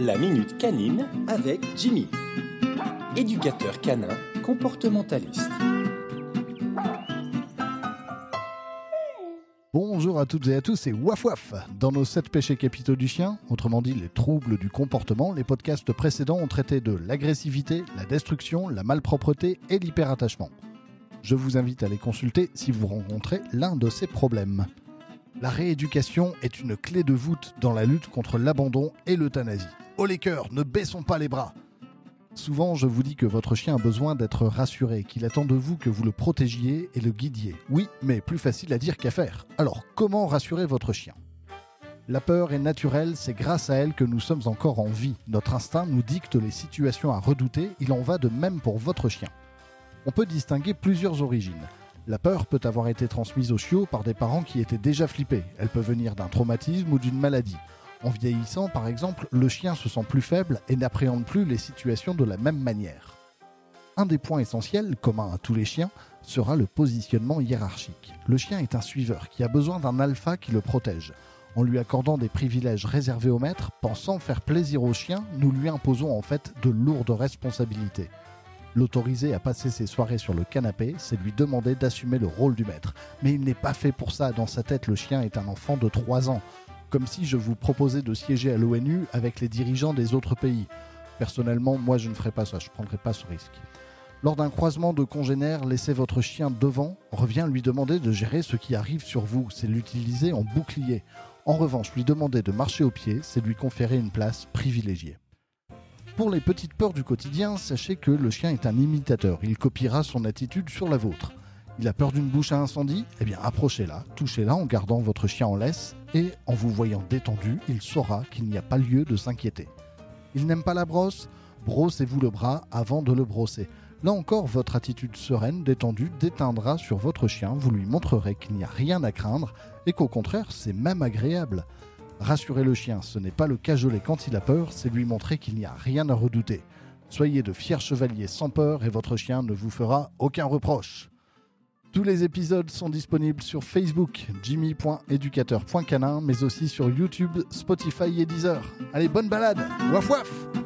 La Minute Canine avec Jimmy, éducateur canin comportementaliste. Bonjour à toutes et à tous, c'est Waf Waf. Dans nos 7 péchés capitaux du chien, autrement dit les troubles du comportement, les podcasts précédents ont traité de l'agressivité, la destruction, la malpropreté et l'hyperattachement. Je vous invite à les consulter si vous rencontrez l'un de ces problèmes. La rééducation est une clé de voûte dans la lutte contre l'abandon et l'euthanasie. Oh les cœurs, ne baissons pas les bras Souvent, je vous dis que votre chien a besoin d'être rassuré, qu'il attend de vous que vous le protégiez et le guidiez. Oui, mais plus facile à dire qu'à faire. Alors, comment rassurer votre chien? La peur est naturelle, c'est grâce à elle que nous sommes encore en vie. Notre instinct nous dicte les situations à redouter, il en va de même pour votre chien. On peut distinguer plusieurs origines. La peur peut avoir été transmise au chiot par des parents qui étaient déjà flippés. Elle peut venir d'un traumatisme ou d'une maladie. En vieillissant, par exemple, le chien se sent plus faible et n'appréhende plus les situations de la même manière. Un des points essentiels, communs à tous les chiens, sera le positionnement hiérarchique. Le chien est un suiveur qui a besoin d'un alpha qui le protège. En lui accordant des privilèges réservés au maître, pensant faire plaisir au chien, nous lui imposons en fait de lourdes responsabilités. L'autoriser à passer ses soirées sur le canapé, c'est lui demander d'assumer le rôle du maître. Mais il n'est pas fait pour ça, dans sa tête le chien est un enfant de 3 ans comme si je vous proposais de siéger à l'ONU avec les dirigeants des autres pays. Personnellement, moi je ne ferai pas ça, je ne prendrai pas ce risque. Lors d'un croisement de congénères, laissez votre chien devant, revient lui demander de gérer ce qui arrive sur vous, c'est l'utiliser en bouclier. En revanche, lui demander de marcher au pied, c'est lui conférer une place privilégiée. Pour les petites peurs du quotidien, sachez que le chien est un imitateur, il copiera son attitude sur la vôtre. Il a peur d'une bouche à incendie? Eh bien approchez-la, touchez-la en gardant votre chien en laisse et en vous voyant détendu, il saura qu'il n'y a pas lieu de s'inquiéter. Il n'aime pas la brosse? Brossez-vous le bras avant de le brosser. Là encore, votre attitude sereine, détendue, déteindra sur votre chien, vous lui montrerez qu'il n'y a rien à craindre et qu'au contraire, c'est même agréable. Rassurez le chien, ce n'est pas le cajoler quand il a peur, c'est lui montrer qu'il n'y a rien à redouter. Soyez de fiers chevaliers sans peur et votre chien ne vous fera aucun reproche. Tous les épisodes sont disponibles sur Facebook, jimmy.éducateur.canin, mais aussi sur YouTube, Spotify et Deezer. Allez, bonne balade Waf waf